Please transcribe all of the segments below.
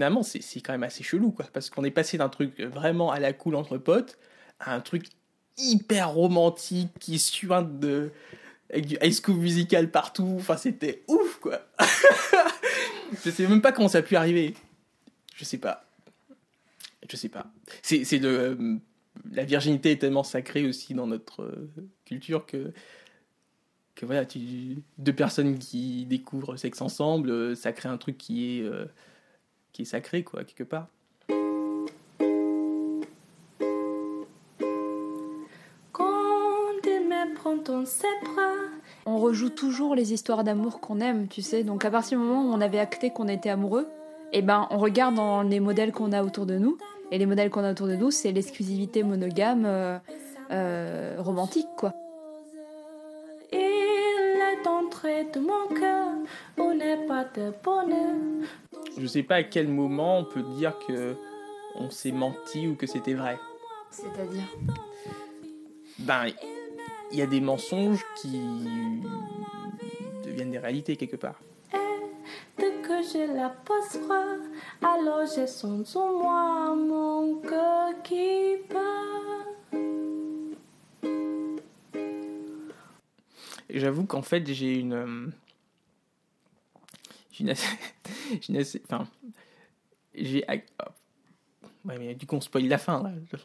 finalement, c'est quand même assez chelou, quoi. Parce qu'on est passé d'un truc vraiment à la cool entre potes à un truc hyper romantique qui suinte de. avec du high school musical partout. Enfin, c'était ouf, quoi. je sais même pas comment ça a pu arriver. Je sais pas. Je sais pas. C'est le. Euh, la virginité est tellement sacrée aussi dans notre euh, culture que que voilà, tu, deux personnes qui découvrent sexe ensemble, euh, ça crée un truc qui est, qui est sacré, quoi, quelque part. On rejoue toujours les histoires d'amour qu'on aime, tu sais. Donc à partir du moment où on avait acté qu'on était amoureux, eh ben on regarde dans les modèles qu'on a autour de nous. Et les modèles qu'on a autour de nous, c'est l'exclusivité monogame euh, romantique, quoi de mon cœur, on n'est pas de bonheur. Je sais pas à quel moment on peut dire que on s'est menti ou que c'était vrai. C'est-à-dire Ben, il y a des mensonges qui deviennent des réalités quelque part. Et que je la alors j'ai son moi mon cœur qui bat. j'avoue qu'en fait, j'ai une. Une assez. une assez. Enfin. J'ai. Oh. Ouais, mais du coup, on spoil la fin. Là. Tu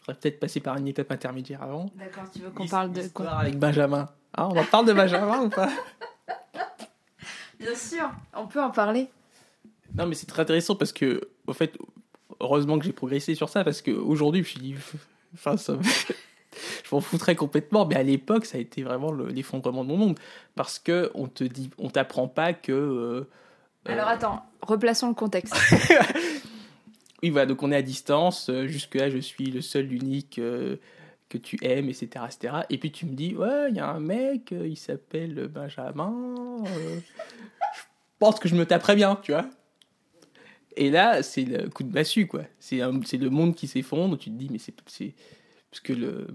ferais peut-être passer par une étape intermédiaire avant. D'accord, tu veux qu'on parle de quoi? avec Benjamin. Ah, on en parle de Benjamin ou pas? Bien sûr, on peut en parler. Non, mais c'est très intéressant parce que, au fait, heureusement que j'ai progressé sur ça parce qu'aujourd'hui, je suis. Enfin, ça je m'en foutrais complètement. Mais à l'époque, ça a été vraiment l'effondrement de mon monde. Parce que on te dit, on t'apprend pas que. Euh, Alors attends, replaçons le contexte. oui, voilà, donc on est à distance. Euh, jusque-là, je suis le seul, l'unique euh, que tu aimes, etc., etc. Et puis tu me dis, ouais, il y a un mec, il s'appelle Benjamin. je pense que je me taperais bien, tu vois. Et là, c'est le coup de massue, quoi. C'est le monde qui s'effondre. Tu te dis, mais c'est. Parce que le,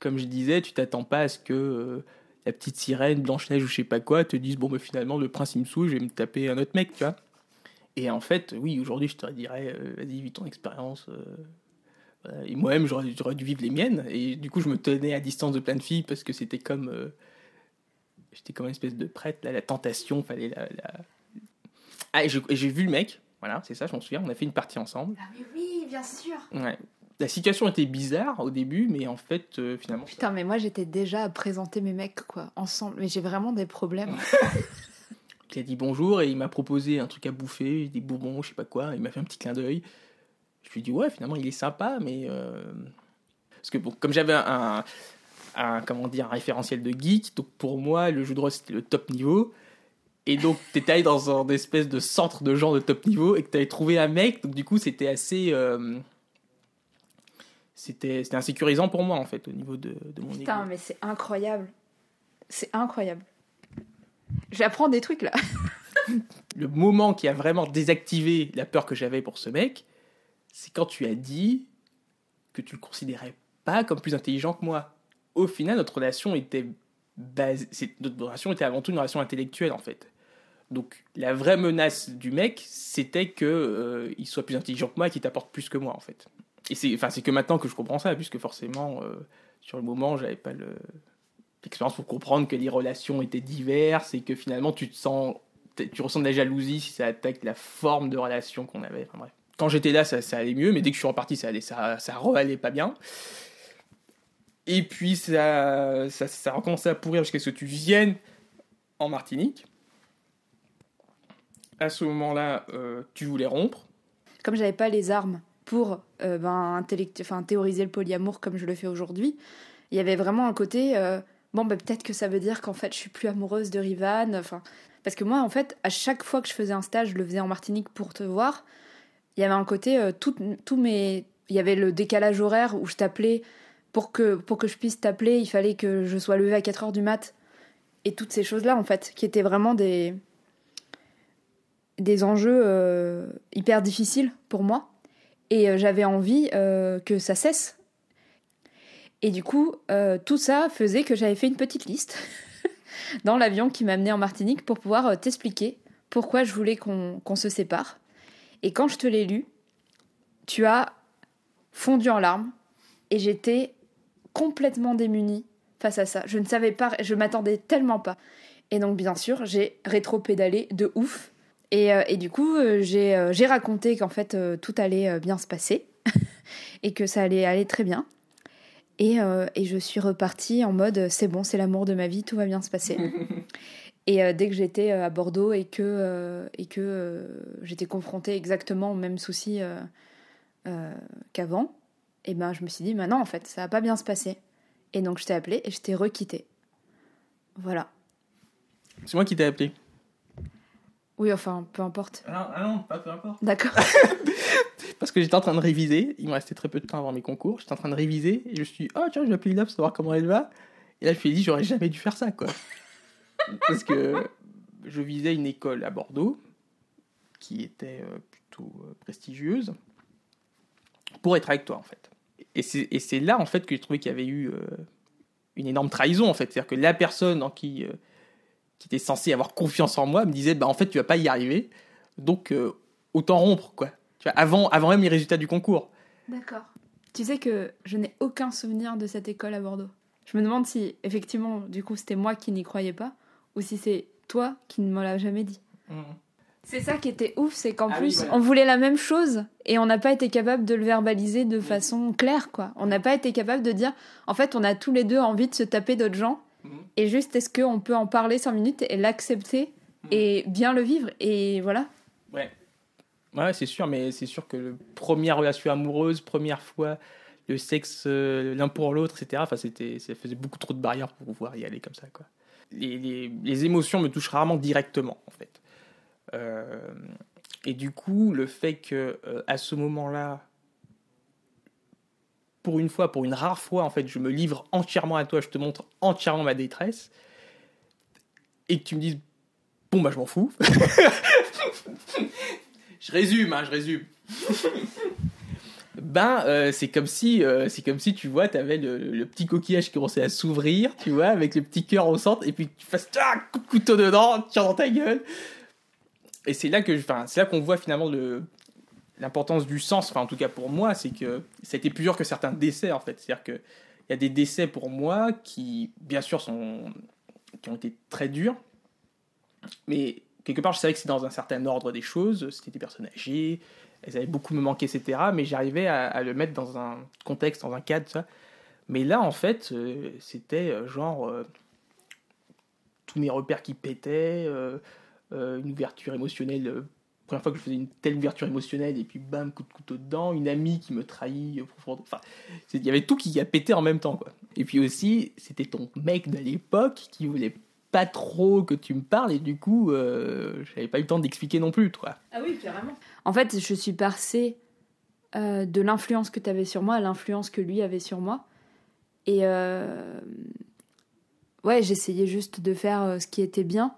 comme je disais, tu t'attends pas à ce que euh, la petite sirène, Blanche-Neige ou je sais pas quoi te dise bon, mais finalement, le prince il me saoule, je vais me taper un autre mec, tu vois. Et en fait, oui, aujourd'hui, je te dirais, euh, vas-y, vis ton expérience. Euh, et moi-même, j'aurais, dû vivre les miennes. Et du coup, je me tenais à distance de plein de filles parce que c'était comme. j'étais comme une espèce de prêtre, là, la tentation, fallait la. Ah, et, j'ai vu le mec, voilà, c'est ça, je m'en souviens, on a fait une partie ensemble. Ah, mais oui, bien sûr. Ouais la situation était bizarre au début, mais en fait, euh, finalement. Putain, mais moi j'étais déjà à présenter mes mecs, quoi, ensemble. Mais j'ai vraiment des problèmes. il a dit bonjour et il m'a proposé un truc à bouffer, des bonbons, je sais pas quoi. Il m'a fait un petit clin d'œil. Je lui ai dit, ouais, finalement, il est sympa, mais. Euh, parce que, bon, comme j'avais un, comment dire, un référentiel de geek, donc pour moi, le jeu de rôle c'était le top niveau. Et donc, t'étais allé dans un espèce de centre de gens de top niveau et que t'avais trouvé un mec, donc du coup, c'était assez. Euh, c'était insécurisant pour moi en fait au niveau de, de mon Putain, mais c'est incroyable. C'est incroyable. J'apprends des trucs là. le moment qui a vraiment désactivé la peur que j'avais pour ce mec, c'est quand tu as dit que tu le considérais pas comme plus intelligent que moi. Au final, notre relation était basée, notre relation était avant tout une relation intellectuelle en fait. Donc la vraie menace du mec, c'était que euh, il soit plus intelligent que moi et qu'il t'apporte plus que moi en fait et c'est enfin que maintenant que je comprends ça puisque forcément euh, sur le moment j'avais pas le l'expérience pour comprendre que les relations étaient diverses et que finalement tu te sens tu ressens de la jalousie si ça attaque la forme de relation qu'on avait. Quand j'étais là ça, allait mieux mais dès que je suis reparti ça allait ça ça re-allait pas bien. Et puis ça ça, ça a recommencé à pourrir jusqu'à ce que tu viennes en Martinique. À ce moment-là euh, tu voulais rompre. Comme j'avais pas les armes pour euh, ben, théoriser le polyamour comme je le fais aujourd'hui, il y avait vraiment un côté euh, bon, ben, peut-être que ça veut dire qu'en fait je suis plus amoureuse de Rivan. Enfin, parce que moi, en fait, à chaque fois que je faisais un stage, je le faisais en Martinique pour te voir. Il y avait un côté, euh, tout, mes. Il y avait le décalage horaire où je t'appelais. Pour que, pour que je puisse t'appeler, il fallait que je sois levée à 4 heures du mat. Et toutes ces choses-là, en fait, qui étaient vraiment des, des enjeux hyper difficiles pour moi. Et euh, j'avais envie euh, que ça cesse. Et du coup, euh, tout ça faisait que j'avais fait une petite liste dans l'avion qui m'a amené en Martinique pour pouvoir t'expliquer pourquoi je voulais qu'on se sépare. Et quand je te l'ai lu, tu as fondu en larmes et j'étais complètement démunie face à ça. Je ne savais pas, je m'attendais tellement pas. Et donc, bien sûr, j'ai rétro-pédalé de ouf. Et, euh, et du coup, euh, j'ai euh, j'ai raconté qu'en fait, euh, tout allait euh, bien se passer et que ça allait aller très bien. Et, euh, et je suis repartie en mode c'est bon, c'est l'amour de ma vie, tout va bien se passer. et euh, dès que j'étais euh, à Bordeaux et que, euh, et que euh, j'étais confrontée exactement au même souci euh, euh, qu'avant, et ben je me suis dit, bah non, en fait, ça va pas bien se passer. Et donc je t'ai appelé et je t'ai requitté. Voilà. C'est moi qui t'ai appelé. Oui, enfin, peu importe. Ah non, ah non, pas peu importe. D'accord. Parce que j'étais en train de réviser, il me restait très peu de temps avant mes concours, j'étais en train de réviser et je me suis dit, oh tiens, je vais appeler Lina pour savoir comment elle va. Et là, je me suis dit, j'aurais jamais dû faire ça, quoi. Parce que je visais une école à Bordeaux qui était euh, plutôt euh, prestigieuse pour être avec toi, en fait. Et c'est et c'est là, en fait, que j'ai trouvé qu'il y avait eu euh, une énorme trahison, en fait. C'est-à-dire que la personne en qui, euh, qui était censée avoir confiance en moi me disait, bah en fait, tu vas pas y arriver, donc euh, autant rompre, quoi. Tu vois, avant, avant même les résultats du concours. D'accord. Tu sais que je n'ai aucun souvenir de cette école à Bordeaux. Je me demande si, effectivement, du coup, c'était moi qui n'y croyais pas, ou si c'est toi qui ne me l'as jamais dit. C'est ça qui était ouf, c'est qu'en Ah oui, plus, voilà. on voulait la même chose et on n'a pas été capable de le verbaliser de façon claire, quoi. On n'a pas été capable de dire, en fait, on a tous les deux envie de se taper d'autres gens Mhm. et juste, est-ce qu'on peut en parler cinq minutes et l'accepter et bien le vivre et voilà. Ouais. Ouais, c'est sûr, mais c'est sûr que le- première relation amoureuse, première fois, le sexe euh, l'un pour l'autre, etc. Enfin, c'était, ça faisait beaucoup trop de barrières pour pouvoir y aller comme ça, quoi. Les, les- les émotions me touchent rarement directement, en fait. Euh, et du coup, le fait que euh, à ce moment-là, pour une fois, pour une rare fois, en fait, je me livre entièrement à toi, je te montre entièrement ma détresse, et que tu me dises, bon bah je m'en fous. je résume, hein, je résume. ben, euh, c'est comme si, euh, c'est comme si tu vois, t'avais le, le petit coquillage qui commençait à s'ouvrir, tu vois, avec le petit cœur au centre, et puis tu fasses ah, coup de couteau dedans, tire dans ta gueule. Et c'est là que, enfin, c'est là qu'on voit finalement le l'importance du sens. Enfin, en tout cas pour moi, c'est que ça a été plus dur que certains décès en fait. C'est-à-dire que il y a des décès pour moi qui, bien sûr, sont qui ont été très durs, mais quelque part, je savais que c'est dans un certain ordre des choses. C'était des personnes âgées, elles avaient beaucoup me manqué, etc. Mais j'arrivais à, le mettre dans un contexte, dans un cadre, ça. Mais là, en fait, euh, c'était euh, genre euh, tous mes repères qui pétaient, une ouverture émotionnelle. Première fois que je faisais une telle ouverture émotionnelle, et puis bam, coup de couteau dedans, une amie qui me trahit euh, profondément. Enfin, il y avait tout qui a pété en même temps, quoi. Et puis aussi, c'était ton mec de l'époque qui voulait pas trop que tu me parles, et du coup, euh, j'avais pas eu le temps d'expliquer non plus, toi. Ah oui, carrément. En fait, je suis passée euh, de l'influence que tu avais sur moi à l'influence que lui avait sur moi. Et euh, ouais, j'essayais juste de faire ce qui était bien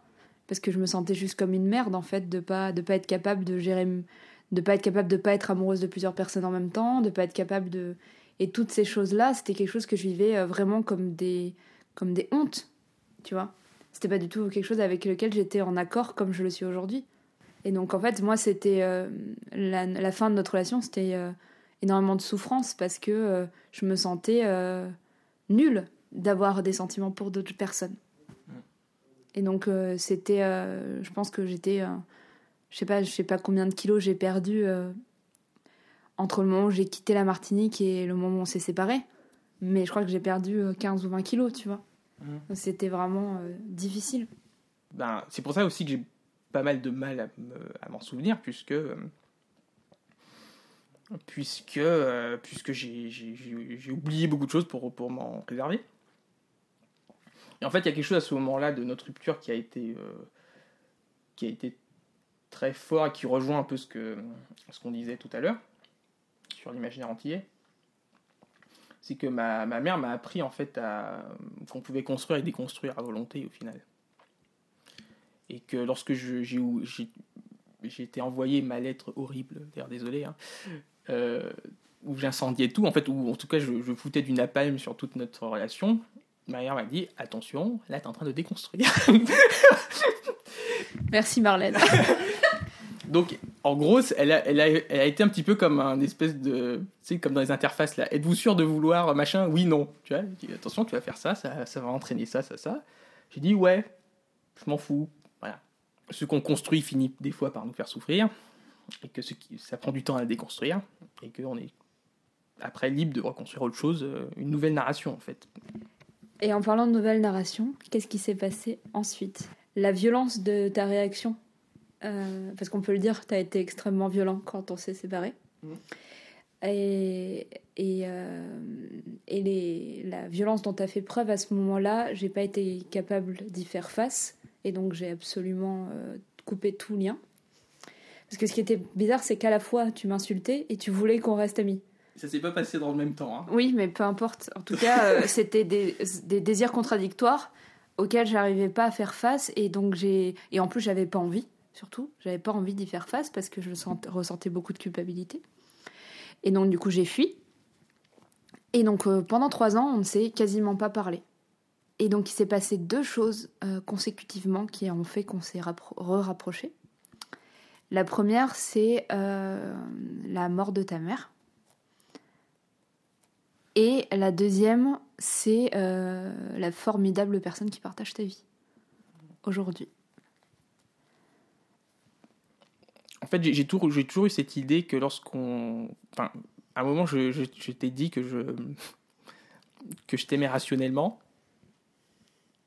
parce que je me sentais juste comme une merde en fait de pas de pas être capable de gérer de pas être capable de pas être amoureuse de plusieurs personnes en même temps, de pas être capable de et toutes ces choses-là, c'était quelque chose que je vivais euh, vraiment comme des comme des hontes, tu vois. C'était pas du tout quelque chose avec lequel j'étais en accord comme je le suis aujourd'hui. Et donc en fait, moi, c'était euh, la, fin de notre relation, c'était euh, énormément de souffrance parce que je me sentais nulle d'avoir des sentiments pour d'autres personnes. Et donc euh, c'était, euh, je pense que j'étais, euh, je sais pas, je sais pas combien de kilos j'ai perdu entre le moment où j'ai quitté la Martinique et le moment où on s'est séparés. Mais je crois que j'ai perdu euh, 15 ou 20 kilos, tu vois. Donc, C'était vraiment euh, difficile. ben, c'est pour ça aussi que j'ai pas mal de mal à, me- à m'en souvenir, puisque, euh, puisque, euh, puisque j'ai oublié beaucoup de choses pour, pour m'en préserver. Et en fait, il y a quelque chose à ce moment-là de notre rupture qui a été, euh, qui a été très fort et qui rejoint un peu ce, que, ce qu'on disait tout à l'heure sur l'imaginaire antillais. C'est que ma, ma mère m'a appris en fait qu'on pouvait construire et déconstruire à volonté au final et que lorsque j'ai été envoyé ma lettre horrible, d'ailleurs désolé, hein, euh, où j'incendiais tout, en fait, où en tout cas je, je foutais du napalm sur toute notre relation, ma mère m'a dit attention, là t'es en train de déconstruire. Merci Marlène. Donc en gros, elle a, elle, a, elle a été un petit peu comme un espèce de. Tu sais, comme dans les interfaces là. Êtes-vous sûr de vouloir machin? Oui, non. Tu vois, dit, attention, tu vas faire ça, ça, ça va entraîner ça, ça, ça. J'ai dit, ouais, je m'en fous. Voilà. Ce qu'on construit finit des fois par nous faire souffrir. Et que ce qui, ça prend du temps à déconstruire. Et qu'on est après libre de reconstruire autre chose, euh, une nouvelle narration en fait. Et en parlant de nouvelle narration, qu'est-ce qui s'est passé ensuite? La violence de ta réaction euh, parce qu'on peut le dire, tu as été extrêmement violent quand on s'est séparés. Mmh. Et, et, euh, et les, la violence dont tu as fait preuve à ce moment-là, j'ai pas été capable d'y faire face. Et donc j'ai absolument euh, coupé tout lien. Parce que ce qui était bizarre, c'est qu'à la fois tu m'insultais et tu voulais qu'on reste amis. Ça s'est pas passé dans le même temps. Hein. Oui, mais peu importe. En tout cas, c'était des, des, désirs contradictoires auxquels j'arrivais pas à faire face. Et donc j'ai. Et en plus, j'avais pas envie surtout. J'avais pas envie d'y faire face parce que je ressentais beaucoup de culpabilité. Et donc, du coup, j'ai fui. Et donc, euh, pendant trois ans, on ne s'est quasiment pas parlé. Et donc, il s'est passé deux choses euh, consécutivement qui ont fait qu'on s'est re-rapprochés. La première, c'est euh, la mort de ta mère. Et la deuxième, c'est la formidable personne qui partage ta vie aujourd'hui. en fait, j'ai toujours, eu cette idée que lorsqu'on. Enfin, à un moment, je, je, t'ai dit que je, que je t'aimais rationnellement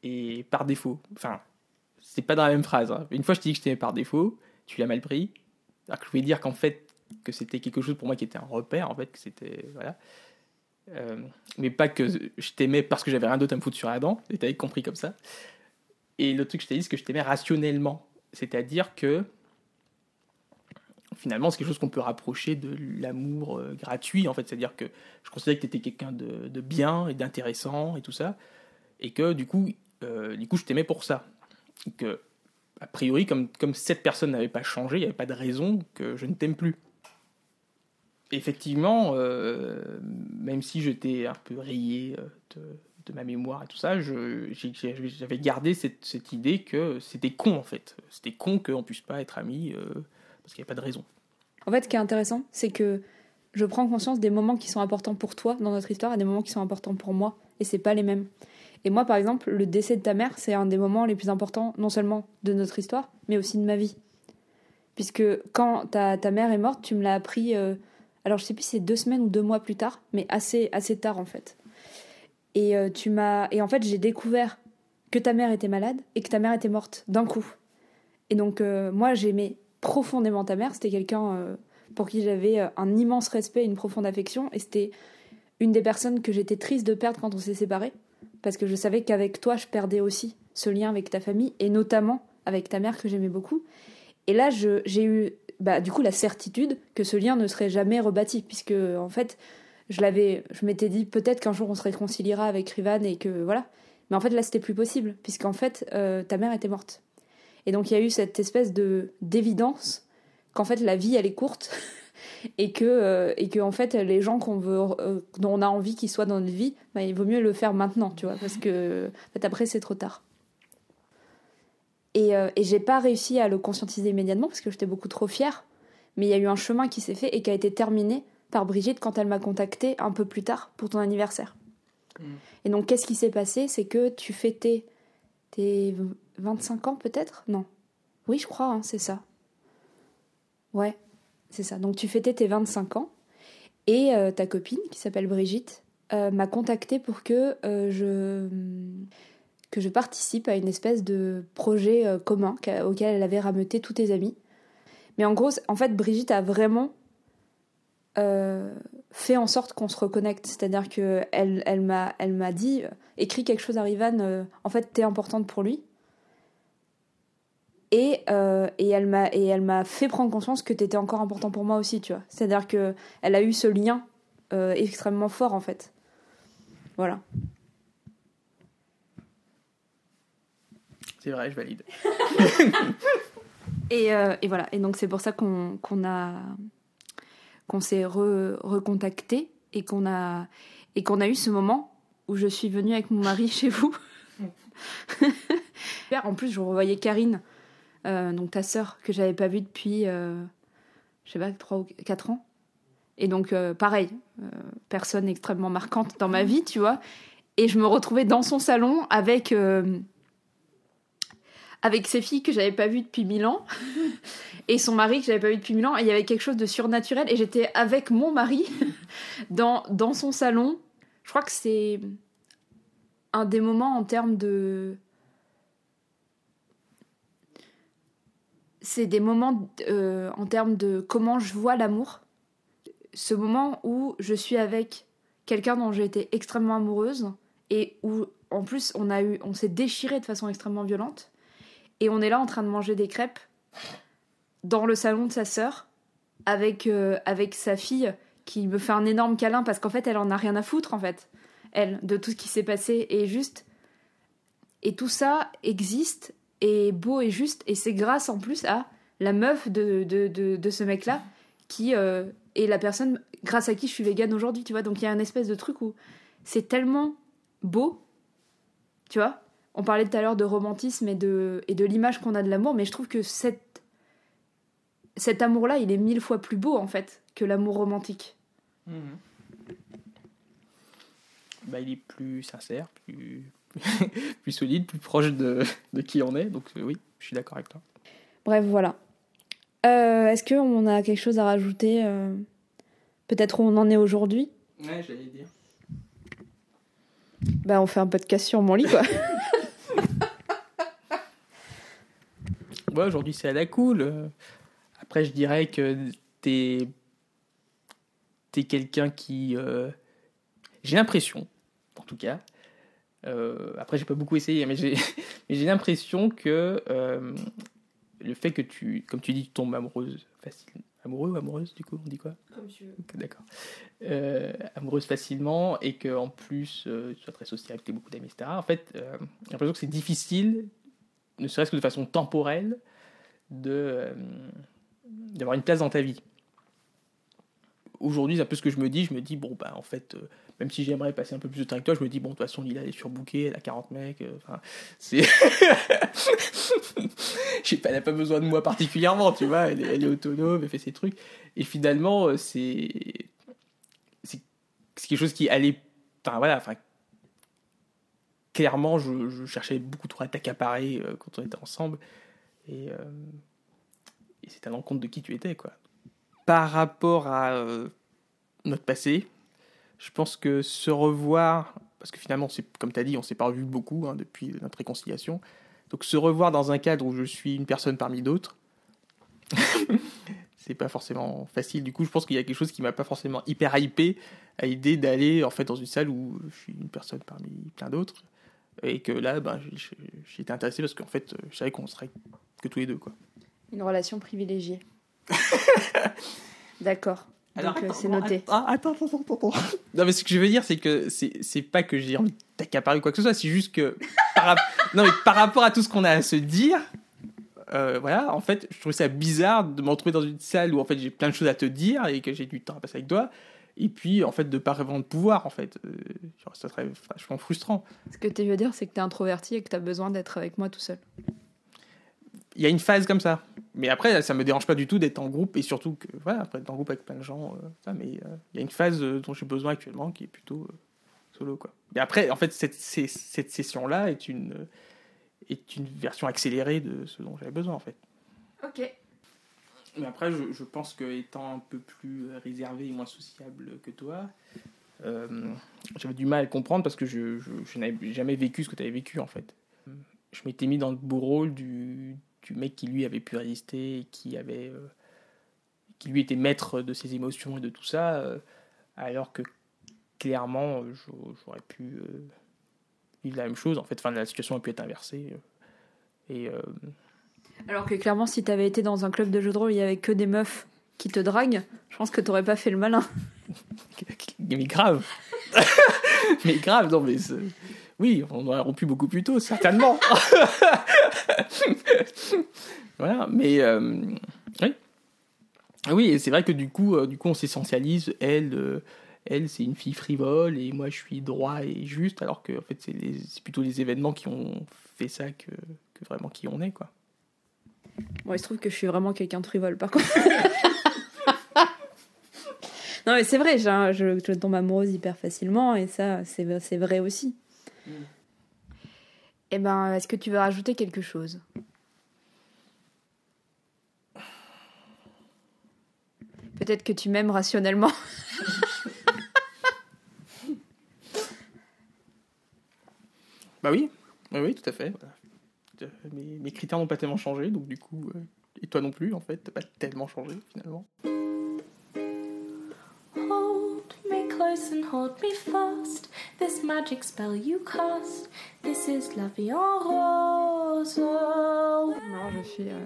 et par défaut. Enfin, c'est pas dans la même phrase. Hein. Une fois, je t'ai dit que je t'aimais par défaut, tu l'as mal pris. Alors que je voulais dire qu'en fait, que c'était quelque chose pour moi qui était un repère, en fait, que c'était. Voilà. Euh, mais pas que je t'aimais parce que j'avais rien d'autre à me foutre sur la dent, et t'avais compris comme ça. Et le truc que je t'ai dit, c'est que je t'aimais rationnellement. C'est-à-dire que finalement, c'est quelque chose qu'on peut rapprocher de l'amour euh, gratuit, en fait. C'est-à-dire que je considérais que tu étais quelqu'un de, bien et d'intéressant et tout ça, et que du coup, euh, du coup je t'aimais pour ça. que, a priori, comme, comme cette personne n'avait pas changé, il n'y avait pas de raison que je ne t'aime plus. Effectivement, euh, même si j'étais un peu rayé de, de, ma mémoire et tout ça, j'avais gardé cette, cette, idée que c'était con en fait. C'était con qu'on puisse pas être amis parce qu'il n'y a pas de raison. En fait, ce qui est intéressant, c'est que je prends conscience des moments qui sont importants pour toi dans notre histoire et des moments qui sont importants pour moi, et c'est pas les mêmes. Et moi, par exemple, le décès de ta mère, c'est un des moments les plus importants, non seulement de notre histoire, mais aussi de ma vie. Puisque quand ta, ta mère est morte, tu me l'as appris, euh, alors je sais plus si c'est deux semaines ou deux mois plus tard, mais assez, assez tard en fait. Et, euh, tu m'as, et en fait, j'ai découvert que ta mère était malade et que ta mère était morte d'un coup. Et donc, euh, moi, j'aimais profondément ta mère. C'était quelqu'un euh, pour qui j'avais un immense respect et une profonde affection. Et c'était une des personnes que j'étais triste de perdre quand on s'est séparés. Parce que je savais qu'avec toi, je perdais aussi ce lien avec ta famille. Et notamment avec ta mère que j'aimais beaucoup. Et là, j'ai eu bah, du coup la certitude que ce lien ne serait jamais rebâti. Puisque, en fait, je l'avais, je m'étais dit peut-être qu'un jour on se réconciliera avec Rivan et que voilà. Mais en fait, là, c'était plus possible. Puisqu'en fait, euh, ta mère était morte. Et donc il y a eu cette espèce de d'évidence qu'en fait la vie elle est courte et que euh, et que en fait les gens qu'on veut euh, dont on a envie qu'ils soient dans notre vie, bah, il vaut mieux le faire maintenant, tu vois, parce que après c'est trop tard. Et, euh, et j'ai pas réussi à le conscientiser immédiatement parce que j'étais beaucoup trop fière. Mais il y a eu un chemin qui s'est fait et qui a été terminé par Brigitte quand elle m'a contacté un peu plus tard pour ton anniversaire. Mmh. Et donc, qu'est-ce qui s'est passé? C'est que tu fêtais tes 25 ans peut-être? Non. Oui, je crois, hein, c'est ça. Ouais, c'est ça. Donc tu fêtais tes 25 ans et euh, ta copine, qui s'appelle Brigitte, euh, m'a contacté pour que euh, je que je participe à une espèce de projet commun auquel elle avait rameuté tous tes amis. Mais en gros, en fait, Brigitte a vraiment fait en sorte qu'on se reconnecte. C'est-à-dire que elle, elle m'a, dit, écris quelque chose à Rivan. en fait, t'es importante pour lui. Et, euh, et elle m'a fait prendre conscience que tu étais encore important pour moi aussi, tu vois. C'est-à-dire que elle a eu ce lien euh, extrêmement fort en fait. Voilà. C'est vrai, je valide. et, euh, et, voilà. Et donc c'est pour ça qu'on qu'on a qu'on s'est recontacté et qu'on a et qu'on a eu ce moment où je suis venue avec mon mari chez vous. en plus, je revoyais Karine euh, donc ta sœur que j'avais pas vue depuis euh, je sais pas, 3 ou 4 ans. Et donc, euh, pareil, euh, personne extrêmement marquante dans ma vie, tu vois. Et je me retrouvais dans son salon avec, euh, avec ses filles que j'avais pas vues depuis mille ans et son mari que j'avais pas vu depuis mille ans. Et il y avait quelque chose de surnaturel. Et j'étais avec mon mari dans, dans son salon. Je crois que c'est un des moments en termes de. C'est des moments euh, en termes de comment je vois l'amour. Ce moment où je suis avec quelqu'un dont j'ai été extrêmement amoureuse et où en plus on a eu on s'est déchiré de façon extrêmement violente et on est là en train de manger des crêpes dans le salon de sa sœur avec euh, avec sa fille qui me fait un énorme câlin parce qu'en fait elle en a rien à foutre en fait. Elle de tout ce qui s'est passé et juste. Et tout ça existe et beau et juste. Et c'est grâce en plus à la meuf de, de, de, ce mec là qui euh, est la personne grâce à qui je suis végane aujourd'hui tu vois. Donc il y a un espèce de truc où c'est tellement beau tu vois on parlait tout à l'heure de romantisme et de, et de l'image qu'on a de l'amour mais je trouve que cette, cet amour là il est mille fois plus beau en fait que l'amour romantique Bah, il est plus sincère, plus, plus solide, plus proche de, de qui on est. Donc euh, oui, je suis d'accord avec toi. Bref, voilà. Euh, Est-ce qu'on a quelque chose à rajouter euh, Peut-être où on en est aujourd'hui? Ouais, j'allais dire. Bah, on fait un podcast sur mon lit, quoi. Ouais, aujourd'hui c'est à la cool. Après, je dirais que t'es t'es quelqu'un qui. euh, J'ai l'impression, en tout cas. euh, après, j'ai pas beaucoup essayé, mais j'ai mais j'ai l'impression que euh, le fait que tu, comme tu dis, tu tombes amoureuse facile, amoureux ou amoureuse du coup, on dit quoi? Comme tu veux. Ok, D'accord. Euh, amoureuse facilement et que en plus tu sois très sociable, que tu beaucoup d'amis, etc. En fait, j'ai l'impression que c'est difficile, ne serait-ce que de façon temporelle, euh, d'avoir une place dans ta vie. Aujourd'hui, c'est un peu ce que je me dis. Je me dis, bon, bah, en fait, euh, même si j'aimerais passer un peu plus de temps avec toi, je me dis, bon, de toute façon, Lila, elle est surbookée, elle a 40 mecs. euh, c'est. Elle n'a pas besoin de moi particulièrement, tu vois. Elle est, autonome, elle fait ses trucs. Et finalement, euh, c'est. C'est quelque chose qui allait. Enfin, voilà, enfin. Clairement, je, cherchais beaucoup trop à t'accaparer quand on était ensemble. Et, euh, c'était à l'encontre de qui tu étais, quoi. Par rapport à euh, notre passé, je pense que se revoir, parce que finalement, c'est comme tu as dit, on s'est pas revu beaucoup hein, depuis notre réconciliation. Donc se revoir dans un cadre où je suis une personne parmi d'autres, c'est pas forcément facile. Du coup, je pense qu'il y a quelque chose qui m'a pas forcément hyper hypé à l'idée d'aller en fait dans une salle où je suis une personne parmi plein d'autres et que là, ben, j'étais intéressé parce qu'en fait, je savais qu'on serait que tous les deux, quoi. Une relation privilégiée. D'accord. Donc, euh, c'est noté. Attends, attends, attends, attends, attends. Non, mais ce que je veux dire, c'est que c'est c'est pas que j'ai envie de t'accaparer ou quoi que ce soit, c'est juste que par, non, mais par rapport à tout ce qu'on a à se dire, euh, voilà, en fait, je trouvais ça bizarre de me retrouver dans une salle où en fait j'ai plein de choses à te dire et que j'ai du temps à passer avec toi, et puis en fait de pas vraiment de pouvoir, en fait, euh, genre, ça serait vachement frustrant. Ce que tu veux dire, c'est que tu es introverti et que tu as besoin d'être avec moi tout seul. Il y a une phase comme ça, mais après ça me dérange pas du tout d'être en groupe et surtout que voilà, après être en groupe avec plein de gens, euh, ça, mais euh, il y a une phase euh, dont j'ai besoin actuellement qui est plutôt euh, solo quoi. Mais après, en fait, cette, cette session là est une euh, est une version accélérée de ce dont j'avais besoin en fait. Ok. Mais après, je, je pense que étant un peu plus réservé et moins sociable que toi, euh, j'avais du mal à comprendre parce que je, je, je n'avais jamais vécu ce que tu avais vécu en fait. Je m'étais mis dans le beau rôle du, du mec qui lui avait pu résister qui avait euh, qui lui était maître de ses émotions et de tout ça, euh, alors que clairement j'au- j'aurais pu vivre la même chose. En fait, enfin, la situation a pu être inversée. et Alors que clairement, si t'avais été dans un club de jeux de rôle, il y avait que des meufs qui te draguent, je pense que t'aurais pas fait le malin. Mais grave. mais grave, non, mais. Oui, on aurait rompu beaucoup plus tôt, certainement. voilà, mais. euh, oui. Oui, et c'est vrai que du coup, euh, du coup on s'essentialise. Elle, euh, elle c'est une fille frivole, et moi, je suis droit et juste, alors que en fait, c'est plutôt les événements qui ont fait ça que, que vraiment qui on est, quoi. Bon, il se trouve que je suis vraiment quelqu'un de frivole, par contre. non, mais c'est vrai, je, je, je tombe amoureuse hyper facilement et ça, c'est vrai aussi. Mm. Eh ben, est-ce que tu veux rajouter quelque chose? Peut-être que tu m'aimes rationnellement. Bah oui, oui, oui, tout à fait. voilà. Mes, mes critères n'ont pas tellement changé, donc du coup, euh, et toi non plus, en fait, t'as pas tellement changé finalement. Hold me close and hold me fast. This magic spell you cast. This is la vie en rose. Non, je suis euh,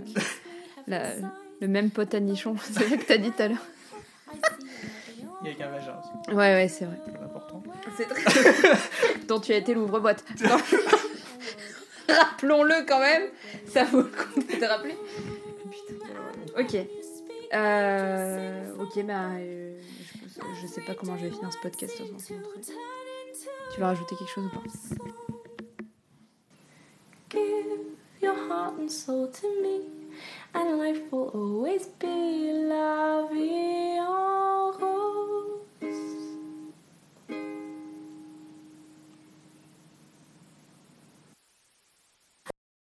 la- le même pote à nichon, c'est ça que t'as dit tout à l'heure. Il y a qu'un vagin aussi, Ouais, ouais, c'est vrai. c'est important. C'est très... dont tu as été l'ouvre-boîte. Rappelons-le quand même. Ça vaut le coup de te rappeler. Ok. Euh, ok, bah, euh, je, je, sais pas comment je vais finir ce podcast. Tu veux rajouter quelque chose ou pas? Give your heart and soul to me, and life will always be la en rose.